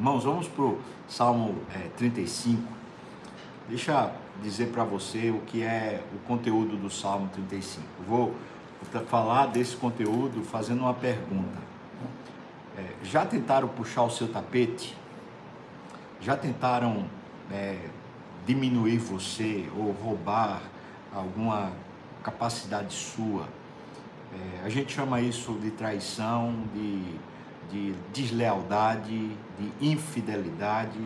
Irmãos, vamos para o Salmo é, 35. Deixa dizer para você o que é o conteúdo do Salmo 35. Eu vou falar desse conteúdo fazendo uma pergunta. É, já tentaram puxar o seu tapete? Já tentaram é, diminuir você ou roubar alguma capacidade sua? É, a gente chama isso de traição, de, de deslealdade, de infidelidade.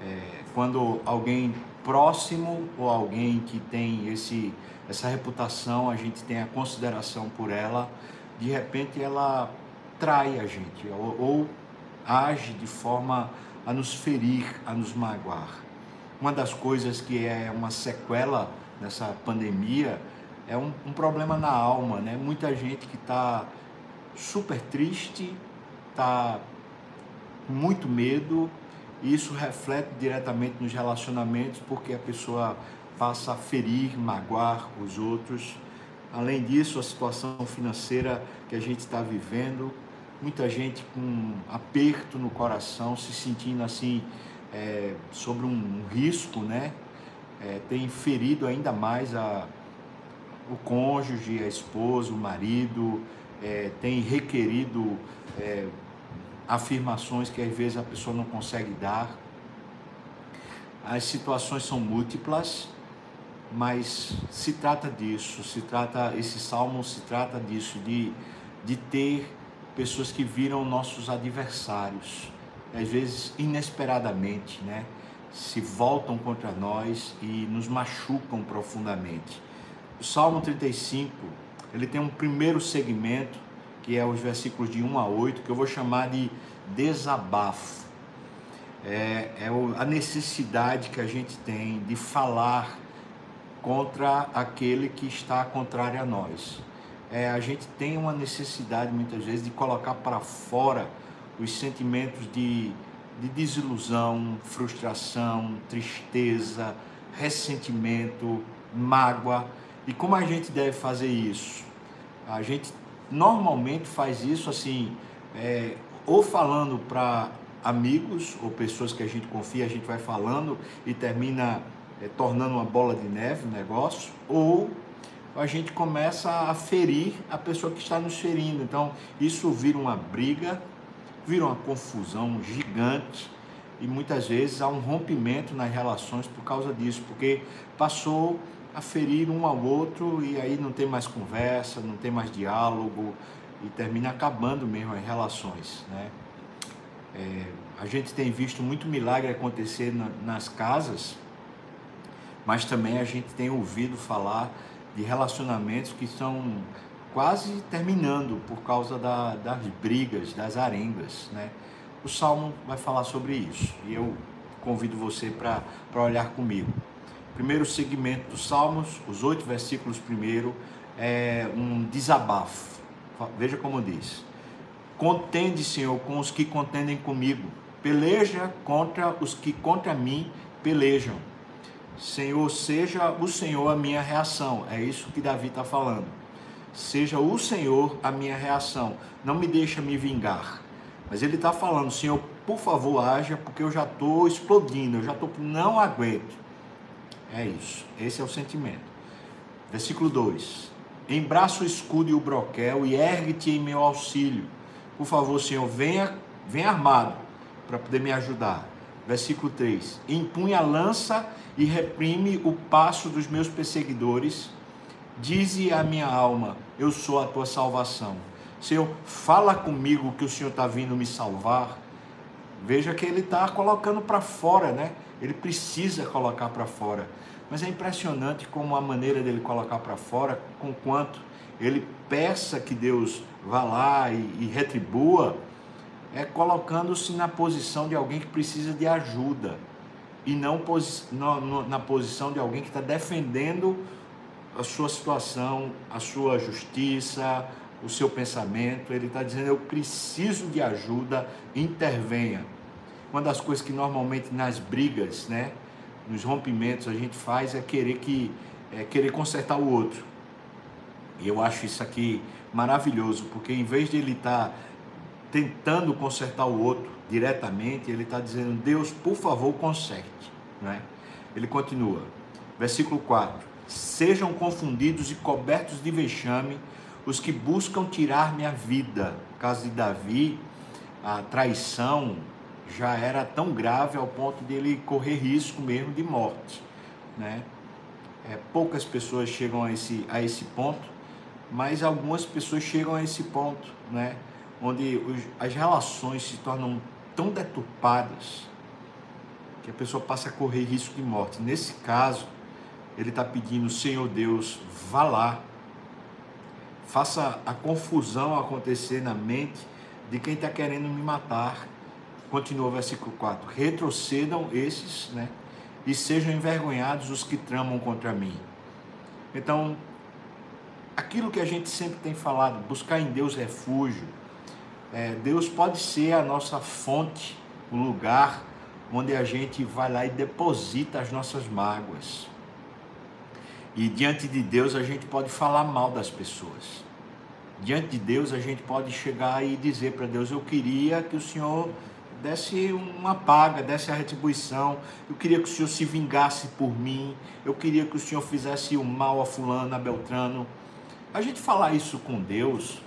É, quando alguém próximo ou alguém que tem esse, essa reputação, a gente tem a consideração por ela, de repente ela trai a gente ou, ou age de forma a nos ferir, a nos magoar. Uma das coisas que é uma sequela nessa pandemia é um, um problema na alma, né? Muita gente que está super triste, com muito medo, e isso reflete diretamente nos relacionamentos, porque a pessoa passa a ferir, magoar os outros. Além disso, a situação financeira que a gente está vivendo, muita gente com aperto no coração, se sentindo assim é, sobre um risco, né? É, tem ferido ainda mais a, o cônjuge, a esposa, o marido, é, tem requerido é, afirmações que às vezes a pessoa não consegue dar. As situações são múltiplas, mas se trata disso, se trata, esse salmo se trata disso, de, de ter pessoas que viram nossos adversários, às vezes inesperadamente, né? Se voltam contra nós e nos machucam profundamente. O Salmo 35, ele tem um primeiro segmento, que é os versículos de 1 a 8, que eu vou chamar de desabafo. É, é a necessidade que a gente tem de falar contra aquele que está contrário a nós. É, a gente tem uma necessidade muitas vezes de colocar para fora os sentimentos de, de desilusão, frustração, tristeza, ressentimento, mágoa e como a gente deve fazer isso? A gente normalmente faz isso assim, é, ou falando para amigos ou pessoas que a gente confia, a gente vai falando e termina é, tornando uma bola de neve o negócio, ou a gente começa a ferir a pessoa que está nos ferindo. Então, isso vira uma briga, vira uma confusão gigante e muitas vezes há um rompimento nas relações por causa disso, porque passou a ferir um ao outro e aí não tem mais conversa, não tem mais diálogo e termina acabando mesmo as relações, né? É, a gente tem visto muito milagre acontecer na, nas casas, mas também a gente tem ouvido falar de relacionamentos que estão quase terminando por causa da, das brigas, das arengas, né? O Salmo vai falar sobre isso e eu convido você para olhar comigo primeiro segmento dos Salmos, os oito versículos primeiro, é um desabafo. Veja como diz: Contende, Senhor, com os que contendem comigo, peleja contra os que contra mim pelejam. Senhor, seja o Senhor a minha reação. É isso que Davi está falando. Seja o Senhor a minha reação. Não me deixa me vingar. Mas ele está falando, Senhor, por favor, haja, porque eu já estou explodindo, eu já estou, não aguento. É isso. Esse é o sentimento. Versículo 2: Embraça o escudo e o broquel e ergue-te em meu auxílio. Por favor, Senhor, venha, venha armado para poder me ajudar. Versículo 3: Empunha a lança e reprime o passo dos meus perseguidores. Dize a minha alma: Eu sou a tua salvação. Senhor, fala comigo que o Senhor está vindo me salvar. Veja que ele está colocando para fora, né? Ele precisa colocar para fora. Mas é impressionante como a maneira dele colocar para fora, com quanto ele peça que Deus vá lá e, e retribua, é colocando-se na posição de alguém que precisa de ajuda e não posi na posição de alguém que está defendendo a sua situação, a sua justiça, o seu pensamento. Ele está dizendo: Eu preciso de ajuda, intervenha. Uma das coisas que normalmente nas brigas, né, nos rompimentos a gente faz é querer que é querer consertar o outro. E eu acho isso aqui maravilhoso, porque em vez de ele estar tá tentando consertar o outro diretamente, ele está dizendo: Deus, por favor, conserte. Né? Ele continua, versículo 4: Sejam confundidos e cobertos de vexame os que buscam tirar minha vida. No caso de Davi, a traição já era tão grave ao ponto de ele correr risco mesmo de morte. Né? É, poucas pessoas chegam a esse, a esse ponto, mas algumas pessoas chegam a esse ponto, né? onde os, as relações se tornam tão deturpadas que a pessoa passa a correr risco de morte. Nesse caso, ele está pedindo, Senhor Deus, vá lá, faça a confusão acontecer na mente de quem está querendo me matar. Continua o versículo 4: retrocedam esses, né? E sejam envergonhados os que tramam contra mim. Então, aquilo que a gente sempre tem falado, buscar em Deus refúgio, é, Deus pode ser a nossa fonte, o lugar onde a gente vai lá e deposita as nossas mágoas. E diante de Deus a gente pode falar mal das pessoas. Diante de Deus a gente pode chegar e dizer para Deus: Eu queria que o Senhor desse uma paga, desse a retribuição. Eu queria que o Senhor se vingasse por mim. Eu queria que o Senhor fizesse o mal a Fulano, a Beltrano. A gente falar isso com Deus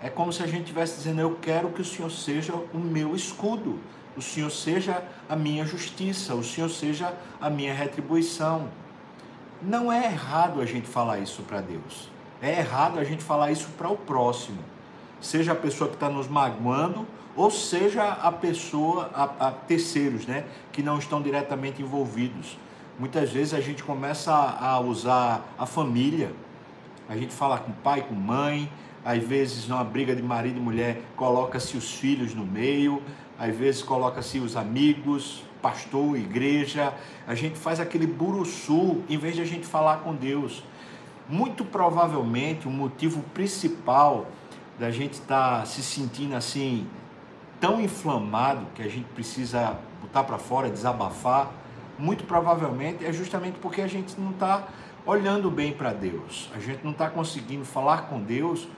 é como se a gente estivesse dizendo: Eu quero que o Senhor seja o meu escudo, o Senhor seja a minha justiça, o Senhor seja a minha retribuição. Não é errado a gente falar isso para Deus. É errado a gente falar isso para o próximo. Seja a pessoa que está nos magoando, ou seja a pessoa, a, a, terceiros, né, que não estão diretamente envolvidos. Muitas vezes a gente começa a, a usar a família, a gente fala com pai, com mãe, às vezes numa briga de marido e mulher coloca-se os filhos no meio, às vezes coloca-se os amigos, pastor, igreja, a gente faz aquele buruçu em vez de a gente falar com Deus. Muito provavelmente o motivo principal da gente estar tá se sentindo assim tão inflamado que a gente precisa botar para fora, desabafar, muito provavelmente é justamente porque a gente não está olhando bem para Deus, a gente não está conseguindo falar com Deus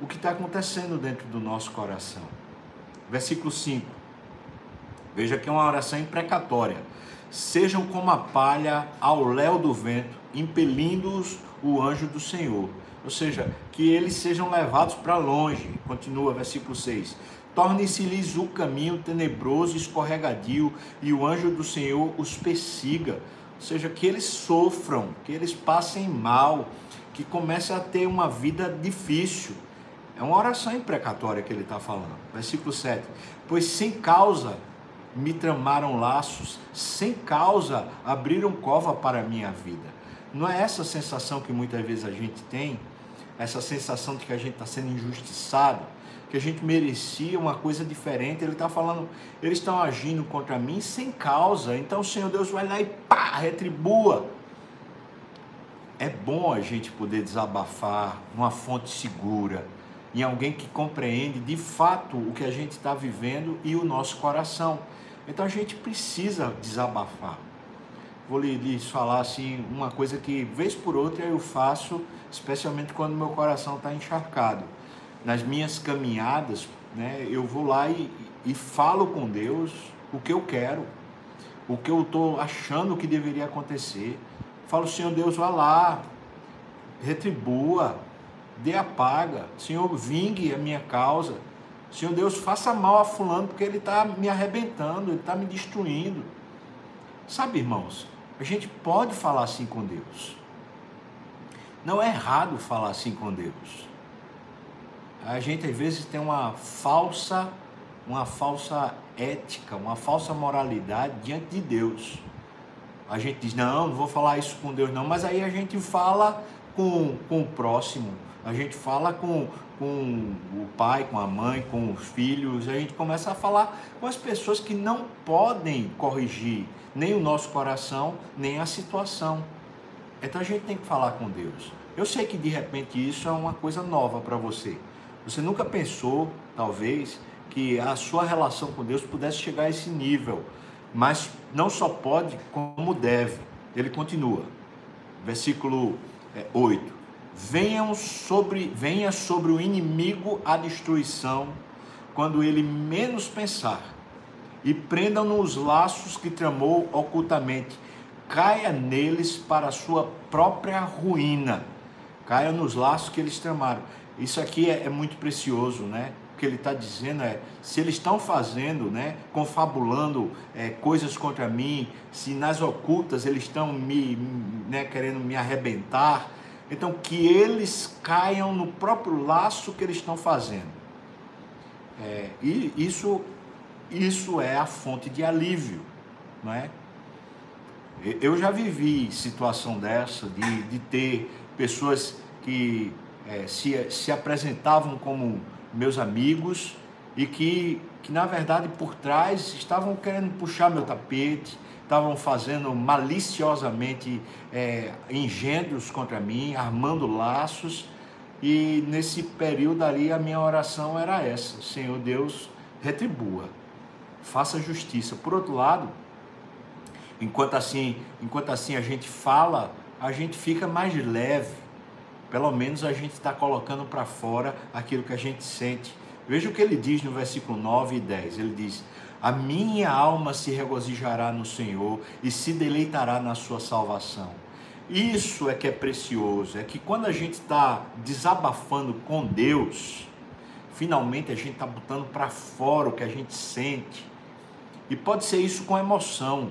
o que está acontecendo dentro do nosso coração. Versículo 5. Veja que é uma oração imprecatória. Sejam como a palha ao léu do vento, impelindo-os o anjo do Senhor. Ou seja, que eles sejam levados para longe. Continua, versículo 6. Torne-se-lhes o caminho tenebroso escorregadio, e o anjo do Senhor os persiga. Ou seja, que eles sofram, que eles passem mal, que comecem a ter uma vida difícil. É uma oração imprecatória que ele está falando. Versículo 7. Pois sem causa me tramaram laços, sem causa abriram cova para a minha vida. Não é essa sensação que muitas vezes a gente tem, essa sensação de que a gente está sendo injustiçado, que a gente merecia uma coisa diferente. Ele está falando, eles estão agindo contra mim sem causa. Então o Senhor Deus vai lá e pá, retribua. É bom a gente poder desabafar numa fonte segura, em alguém que compreende de fato o que a gente está vivendo e o nosso coração. Então a gente precisa desabafar. Vou lhes falar assim uma coisa que vez por outra eu faço, especialmente quando meu coração está encharcado. Nas minhas caminhadas, né, eu vou lá e, e falo com Deus o que eu quero, o que eu estou achando que deveria acontecer. Falo, Senhor Deus, vá lá, retribua, dê a paga, Senhor, vingue a minha causa. Senhor Deus, faça mal a fulano porque ele está me arrebentando, ele está me destruindo. Sabe, irmãos, a gente pode falar assim com Deus. Não é errado falar assim com Deus. A gente às vezes tem uma falsa, uma falsa ética, uma falsa moralidade diante de Deus. A gente diz, não, não vou falar isso com Deus não, mas aí a gente fala com, com o próximo, a gente fala com, com o pai, com a mãe, com os filhos, a gente começa a falar com as pessoas que não podem corrigir nem o nosso coração, nem a situação. Então a gente tem que falar com Deus. Eu sei que de repente isso é uma coisa nova para você. Você nunca pensou, talvez, que a sua relação com Deus pudesse chegar a esse nível, mas não só pode, como deve. Ele continua, versículo 8. É, Venham sobre, venha sobre o inimigo a destruição, quando ele menos pensar, e prendam-no os laços que tramou ocultamente, caia neles para a sua própria ruína, caia nos laços que eles tramaram. Isso aqui é, é muito precioso, né? O que ele está dizendo é: se eles estão fazendo, né, confabulando é, coisas contra mim, se nas ocultas eles estão me, né, querendo me arrebentar, então que eles caiam no próprio laço que eles estão fazendo. É, e isso, isso é a fonte de alívio, não é? Eu já vivi situação dessa, de, de ter pessoas que é, se, se apresentavam como meus amigos e que, que, na verdade, por trás estavam querendo puxar meu tapete, estavam fazendo maliciosamente é, engendros contra mim, armando laços. E nesse período ali a minha oração era essa: Senhor Deus, retribua, faça justiça. Por outro lado, enquanto assim, enquanto assim a gente fala, a gente fica mais leve pelo menos a gente está colocando para fora aquilo que a gente sente. Veja o que ele diz no versículo 9 e 10. Ele diz: A minha alma se regozijará no Senhor e se deleitará na sua salvação. Isso é que é precioso, é que quando a gente está desabafando com Deus, finalmente a gente está botando para fora o que a gente sente. E pode ser isso com emoção.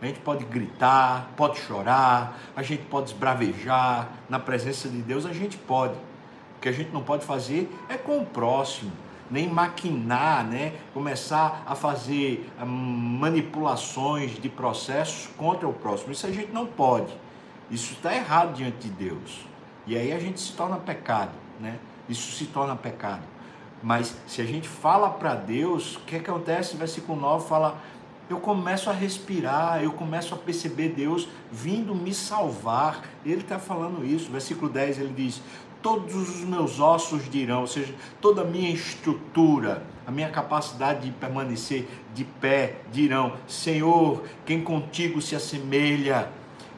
A gente pode gritar, pode chorar, a gente pode esbravejar na presença de Deus, a gente pode. O que a gente não pode fazer é com o próximo, nem maquinar, né? começar a fazer hum, manipulações de processos contra o próximo. Isso a gente não pode. Isso está errado diante de Deus. E aí a gente se torna pecado, né? Isso se torna pecado. Mas se a gente fala para Deus, o que acontece? Versículo 9 fala: eu começo a respirar, eu começo a perceber Deus vindo me salvar. Ele está falando isso. Versículo 10 ele diz: Todos os meus ossos dirão, ou seja, toda a minha estrutura, a minha capacidade de permanecer de pé, dirão: Senhor, quem contigo se assemelha?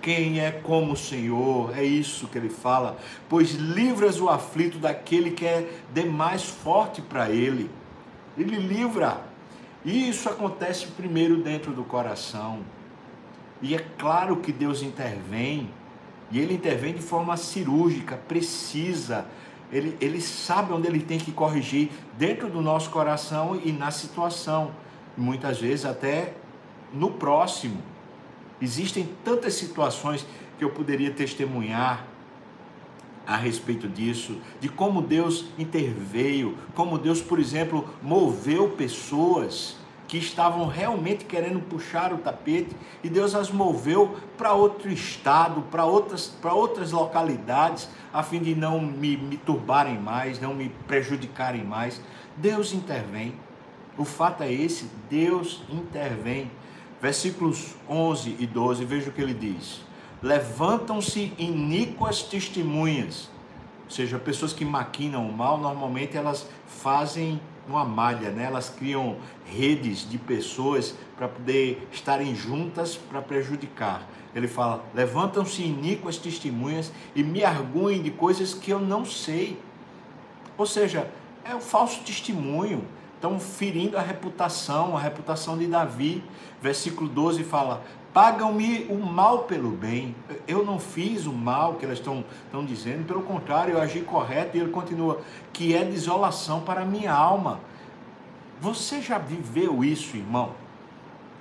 Quem é como o Senhor? É isso que ele fala. Pois livras o aflito daquele que é demais forte para ele. Ele livra e isso acontece primeiro dentro do coração. E é claro que Deus intervém, e Ele intervém de forma cirúrgica, precisa. Ele, ele sabe onde Ele tem que corrigir dentro do nosso coração e na situação. Muitas vezes até no próximo. Existem tantas situações que eu poderia testemunhar a respeito disso, de como Deus interveio, como Deus, por exemplo, moveu pessoas que estavam realmente querendo puxar o tapete e Deus as moveu para outro estado, para outras, para outras localidades, a fim de não me, me turbarem mais, não me prejudicarem mais. Deus intervém. O fato é esse: Deus intervém. Versículos 11 e 12, veja o que ele diz levantam-se iníquas testemunhas, ou seja, pessoas que maquinam o mal, normalmente elas fazem uma malha, né? elas criam redes de pessoas para poder estarem juntas para prejudicar. Ele fala: levantam-se iníquas testemunhas e me arguem de coisas que eu não sei. Ou seja, é o falso testemunho. Estão ferindo a reputação, a reputação de Davi. Versículo 12 fala: pagam-me o mal pelo bem. Eu não fiz o mal que elas estão, dizendo, pelo contrário, eu agi correto e ele continua, que é desolação para a minha alma. Você já viveu isso, irmão?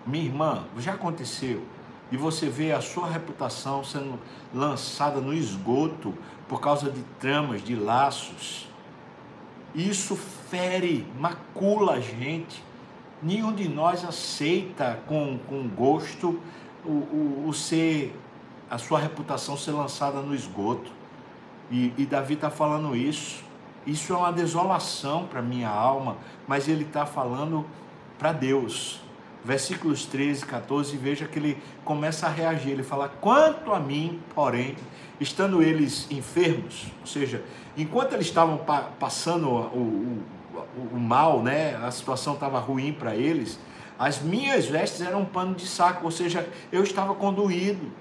Minha irmã, já aconteceu. E você vê a sua reputação sendo lançada no esgoto por causa de tramas, de laços. Isso fere, macula a gente. Nenhum de nós aceita com, com gosto o, o, o ser, a sua reputação ser lançada no esgoto. E, e Davi está falando isso. Isso é uma desolação para minha alma, mas ele está falando para Deus. Versículos 13 e 14, veja que ele começa a reagir. Ele fala: Quanto a mim, porém, estando eles enfermos, ou seja, enquanto eles estavam pa passando o, o, o, o mal, né, a situação estava ruim para eles, as minhas vestes eram um pano de saco, ou seja, eu estava conduído.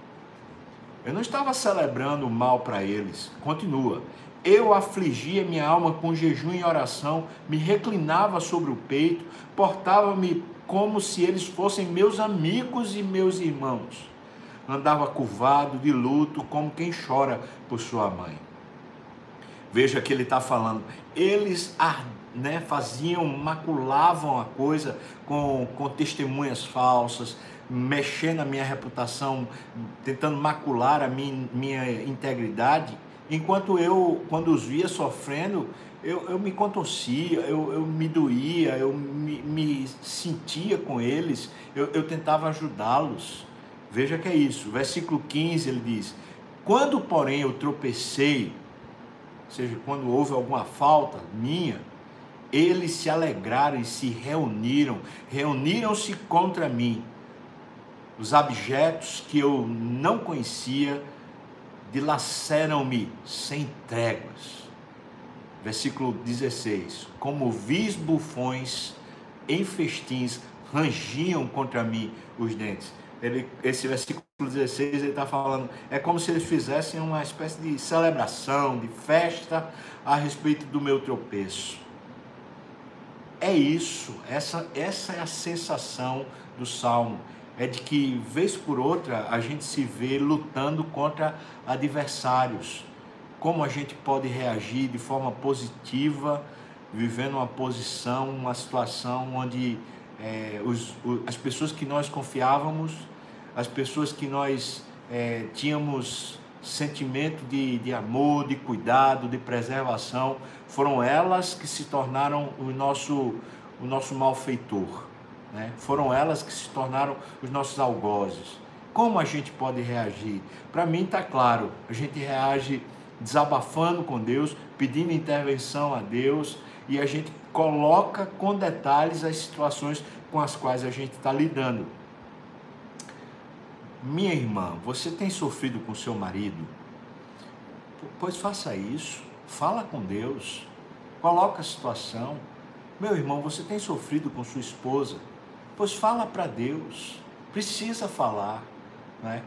Eu não estava celebrando o mal para eles. Continua. Eu afligia minha alma com jejum e oração, me reclinava sobre o peito, portava-me como se eles fossem meus amigos e meus irmãos. Andava curvado, de luto, como quem chora por sua mãe. Veja que ele está falando, eles né, faziam, maculavam a coisa com, com testemunhas falsas, mexendo a minha reputação, tentando macular a minha, minha integridade, enquanto eu, quando os via sofrendo, eu, eu me contorcia, eu, eu me doía, eu me, me sentia com eles, eu, eu tentava ajudá-los. Veja que é isso. Versículo 15 ele diz: Quando, porém, eu tropecei, ou seja, quando houve alguma falta minha, eles se alegraram e se reuniram, reuniram-se contra mim. Os abjetos que eu não conhecia dilaceram-me sem tréguas versículo 16: Como vis bufões em festins rangiam contra mim os dentes. Ele, esse versículo 16 ele está falando, é como se eles fizessem uma espécie de celebração, de festa a respeito do meu tropeço. É isso, essa, essa é a sensação do salmo. É de que, vez por outra, a gente se vê lutando contra adversários como a gente pode reagir de forma positiva, vivendo uma posição, uma situação onde é, os, as pessoas que nós confiávamos, as pessoas que nós é, tínhamos sentimento de, de amor, de cuidado, de preservação, foram elas que se tornaram o nosso, o nosso malfeitor. Né? Foram elas que se tornaram os nossos algozes. Como a gente pode reagir? Para mim está claro, a gente reage desabafando com Deus, pedindo intervenção a Deus e a gente coloca com detalhes as situações com as quais a gente está lidando. Minha irmã, você tem sofrido com seu marido? Pois faça isso, fala com Deus, coloca a situação. Meu irmão, você tem sofrido com sua esposa? Pois fala para Deus, precisa falar, né?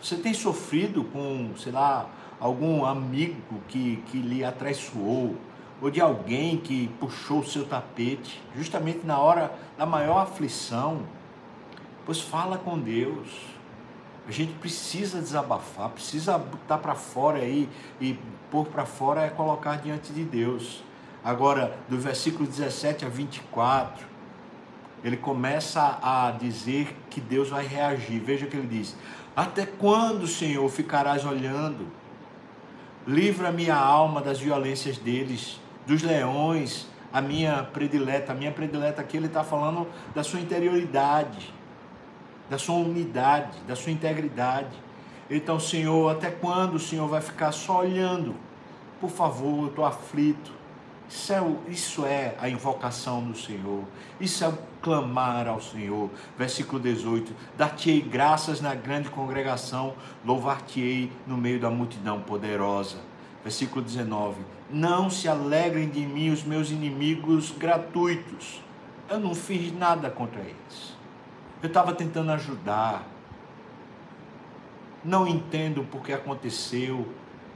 Você tem sofrido com, sei lá, algum amigo que, que lhe atraiçoou, ou de alguém que puxou o seu tapete, justamente na hora da maior aflição, pois fala com Deus. A gente precisa desabafar, precisa botar para fora aí e pôr para fora é colocar diante de Deus. Agora, do versículo 17 a 24, ele começa a dizer que Deus vai reagir. Veja o que ele diz: Até quando, Senhor, ficarás olhando? Livra-me a alma das violências deles, dos leões, a minha predileta. A minha predileta aqui ele está falando da sua interioridade, da sua unidade, da sua integridade. Então, Senhor, até quando o Senhor vai ficar só olhando? Por favor, eu estou aflito. Isso é, isso é a invocação do Senhor. Isso é o clamar ao Senhor. Versículo 18: Dar-te-ei graças na grande congregação, louvar-te-ei no meio da multidão poderosa. Versículo 19: Não se alegrem de mim os meus inimigos gratuitos. Eu não fiz nada contra eles. Eu estava tentando ajudar. Não entendo por que aconteceu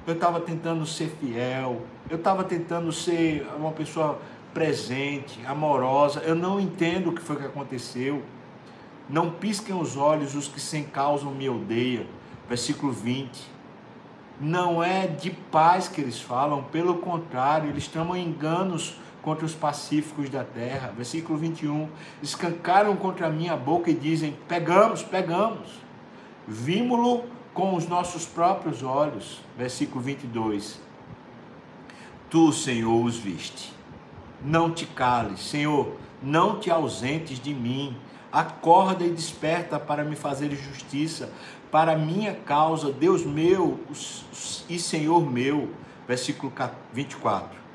eu estava tentando ser fiel, eu estava tentando ser uma pessoa presente, amorosa. Eu não entendo o que foi que aconteceu. Não pisquem os olhos os que sem causa me odeiam. Versículo 20. Não é de paz que eles falam, pelo contrário, eles tramam enganos contra os pacíficos da terra. Versículo 21. Escancaram contra a minha boca e dizem: Pegamos, pegamos. Vimos-lo com os nossos próprios olhos. Versículo 22. Tu, Senhor, os viste. Não te cales, Senhor, não te ausentes de mim. Acorda e desperta para me fazer justiça, para minha causa, Deus meu e Senhor meu. Versículo 24.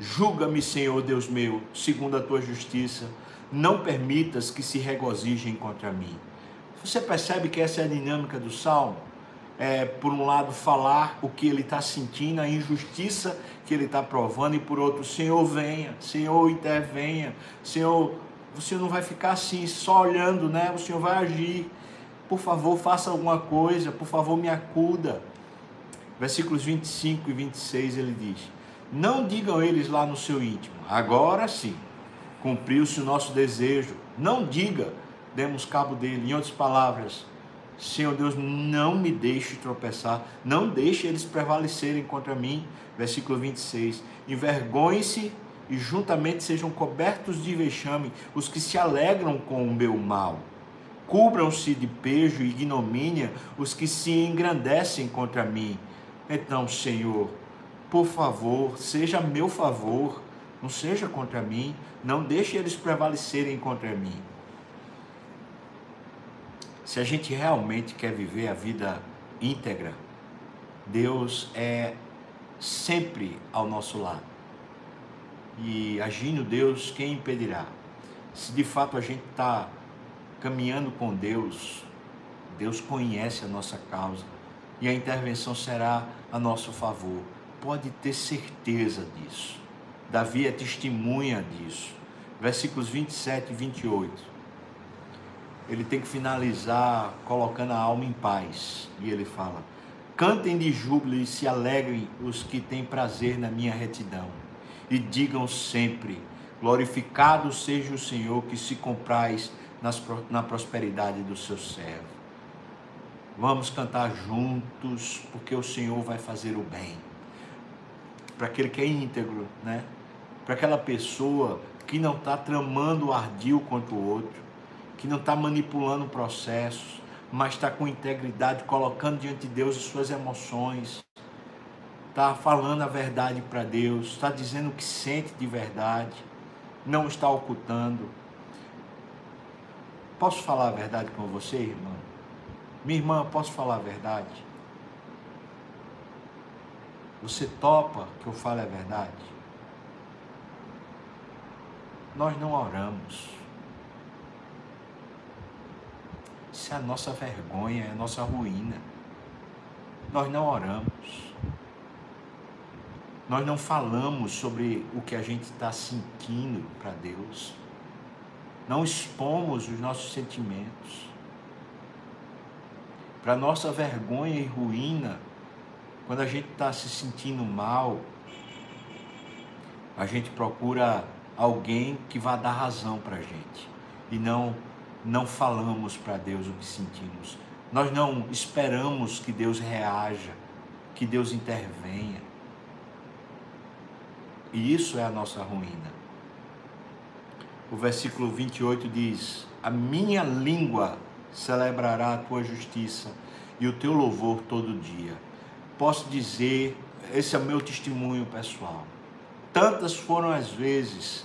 Julga-me, Senhor Deus meu, segundo a tua justiça. Não permitas que se regozijem contra mim. Você percebe que essa é a dinâmica do salmo? é, por um lado, falar o que ele está sentindo, a injustiça que ele está provando, e por outro, Senhor, venha, Senhor, intervenha, Senhor, Senhor não vai ficar assim, só olhando, né? O Senhor vai agir. Por favor, faça alguma coisa, por favor, me acuda. Versículos 25 e 26 ele diz: Não digam eles lá no seu íntimo, agora sim, cumpriu-se o nosso desejo. Não diga, demos cabo dele. Em outras palavras, Senhor Deus, não me deixe tropeçar, não deixe eles prevalecerem contra mim. Versículo 26. Envergonhe-se e juntamente sejam cobertos de vexame os que se alegram com o meu mal. Cubram-se de pejo e ignomínia os que se engrandecem contra mim. Então, Senhor, por favor, seja a meu favor, não seja contra mim, não deixe eles prevalecerem contra mim. Se a gente realmente quer viver a vida íntegra, Deus é sempre ao nosso lado. E agindo Deus, quem impedirá? Se de fato a gente está caminhando com Deus, Deus conhece a nossa causa e a intervenção será a nosso favor. Pode ter certeza disso. Davi é testemunha disso. Versículos 27 e 28. Ele tem que finalizar colocando a alma em paz. E ele fala: Cantem de júbilo e se alegrem os que têm prazer na minha retidão. E digam sempre: Glorificado seja o Senhor que se compraz nas, na prosperidade do seu servo. Vamos cantar juntos, porque o Senhor vai fazer o bem. Para aquele que é íntegro, né? Para aquela pessoa que não está tramando ardil contra o outro, que não está manipulando processos, mas está com integridade, colocando diante de Deus as suas emoções, está falando a verdade para Deus, está dizendo o que sente de verdade, não está ocultando. Posso falar a verdade com você, irmã? Minha irmã, posso falar a verdade? Você topa que eu fale a verdade? Nós não oramos. Isso é a nossa vergonha, é a nossa ruína. Nós não oramos. Nós não falamos sobre o que a gente está sentindo para Deus não expomos os nossos sentimentos. Para nossa vergonha e ruína, quando a gente está se sentindo mal, a gente procura alguém que vá dar razão para a gente e não não falamos para Deus o que sentimos. Nós não esperamos que Deus reaja, que Deus intervenha. E isso é a nossa ruína o versículo 28 diz: A minha língua celebrará a tua justiça e o teu louvor todo dia. Posso dizer, esse é o meu testemunho pessoal. Tantas foram as vezes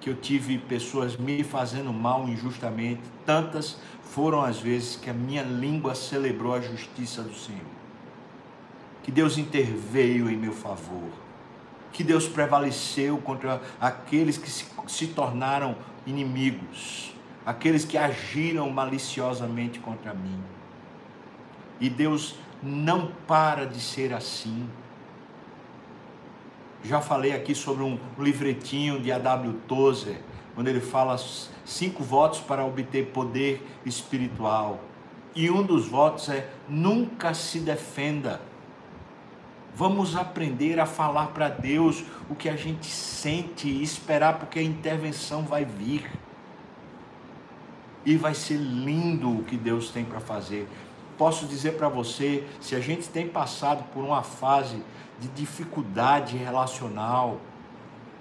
que eu tive pessoas me fazendo mal injustamente, tantas foram as vezes que a minha língua celebrou a justiça do Senhor. Que Deus interveio em meu favor que Deus prevaleceu contra aqueles que se, se tornaram inimigos, aqueles que agiram maliciosamente contra mim. E Deus não para de ser assim. Já falei aqui sobre um livretinho de A.W. Tozer, quando ele fala cinco votos para obter poder espiritual. E um dos votos é nunca se defenda Vamos aprender a falar para Deus o que a gente sente e esperar, porque a intervenção vai vir. E vai ser lindo o que Deus tem para fazer. Posso dizer para você, se a gente tem passado por uma fase de dificuldade relacional,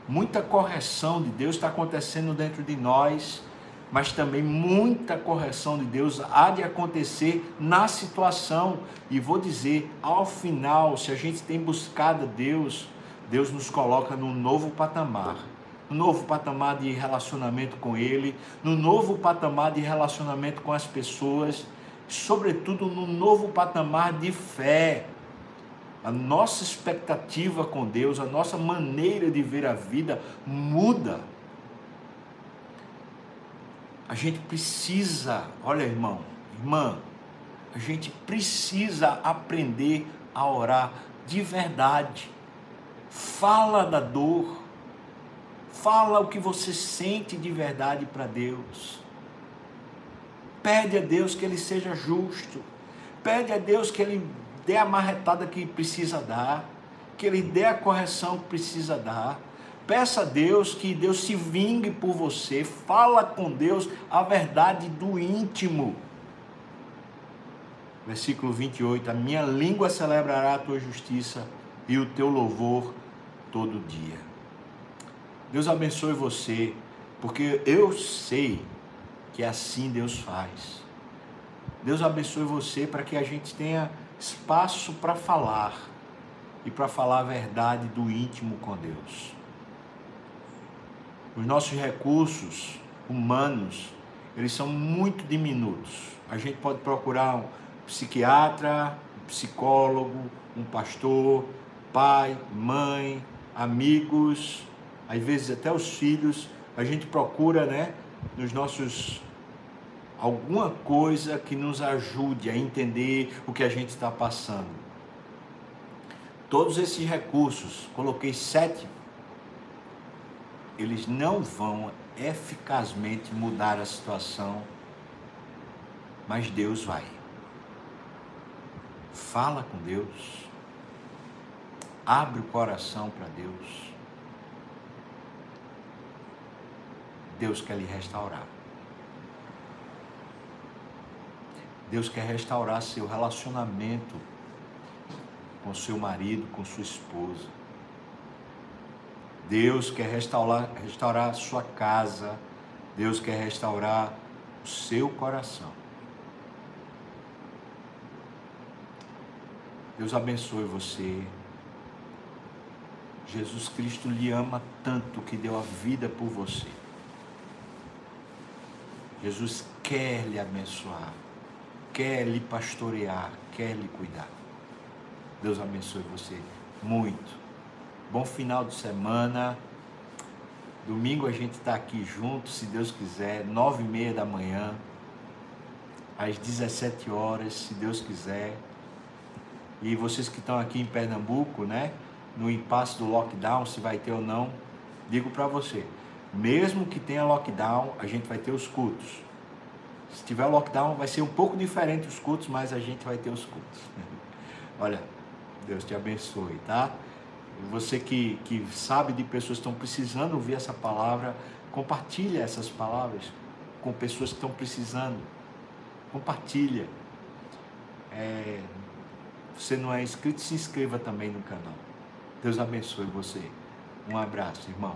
muita correção de Deus está acontecendo dentro de nós mas também muita correção de Deus há de acontecer na situação. E vou dizer, ao final, se a gente tem buscado Deus, Deus nos coloca num novo patamar. No novo patamar de relacionamento com Ele, no novo patamar de relacionamento com as pessoas, sobretudo no novo patamar de fé. A nossa expectativa com Deus, a nossa maneira de ver a vida muda a gente precisa, olha irmão, irmã, a gente precisa aprender a orar de verdade. Fala da dor, fala o que você sente de verdade para Deus. Pede a Deus que Ele seja justo, pede a Deus que Ele dê a marretada que precisa dar, que Ele dê a correção que precisa dar. Peça a Deus que Deus se vingue por você. Fala com Deus a verdade do íntimo. Versículo 28: A minha língua celebrará a tua justiça e o teu louvor todo dia. Deus abençoe você, porque eu sei que assim Deus faz. Deus abençoe você para que a gente tenha espaço para falar e para falar a verdade do íntimo com Deus. Os nossos recursos humanos, eles são muito diminutos. A gente pode procurar um psiquiatra, um psicólogo, um pastor, pai, mãe, amigos, às vezes até os filhos, a gente procura, né, nos nossos alguma coisa que nos ajude a entender o que a gente está passando. Todos esses recursos, coloquei sete, eles não vão eficazmente mudar a situação, mas Deus vai. Fala com Deus, abre o coração para Deus. Deus quer lhe restaurar. Deus quer restaurar seu relacionamento com seu marido, com sua esposa. Deus quer restaurar, restaurar sua casa. Deus quer restaurar o seu coração. Deus abençoe você. Jesus Cristo lhe ama tanto que deu a vida por você. Jesus quer lhe abençoar, quer lhe pastorear, quer lhe cuidar. Deus abençoe você muito. Bom final de semana. Domingo a gente está aqui junto, se Deus quiser, nove e meia da manhã, às 17 horas, se Deus quiser. E vocês que estão aqui em Pernambuco, né? No impasse do lockdown, se vai ter ou não, digo para você, mesmo que tenha lockdown, a gente vai ter os cultos. Se tiver lockdown, vai ser um pouco diferente os cultos, mas a gente vai ter os cultos. Olha, Deus te abençoe, tá? Você que, que sabe de pessoas que estão precisando ouvir essa palavra, compartilha essas palavras com pessoas que estão precisando. Compartilha. É, você não é inscrito, se inscreva também no canal. Deus abençoe você. Um abraço, irmão.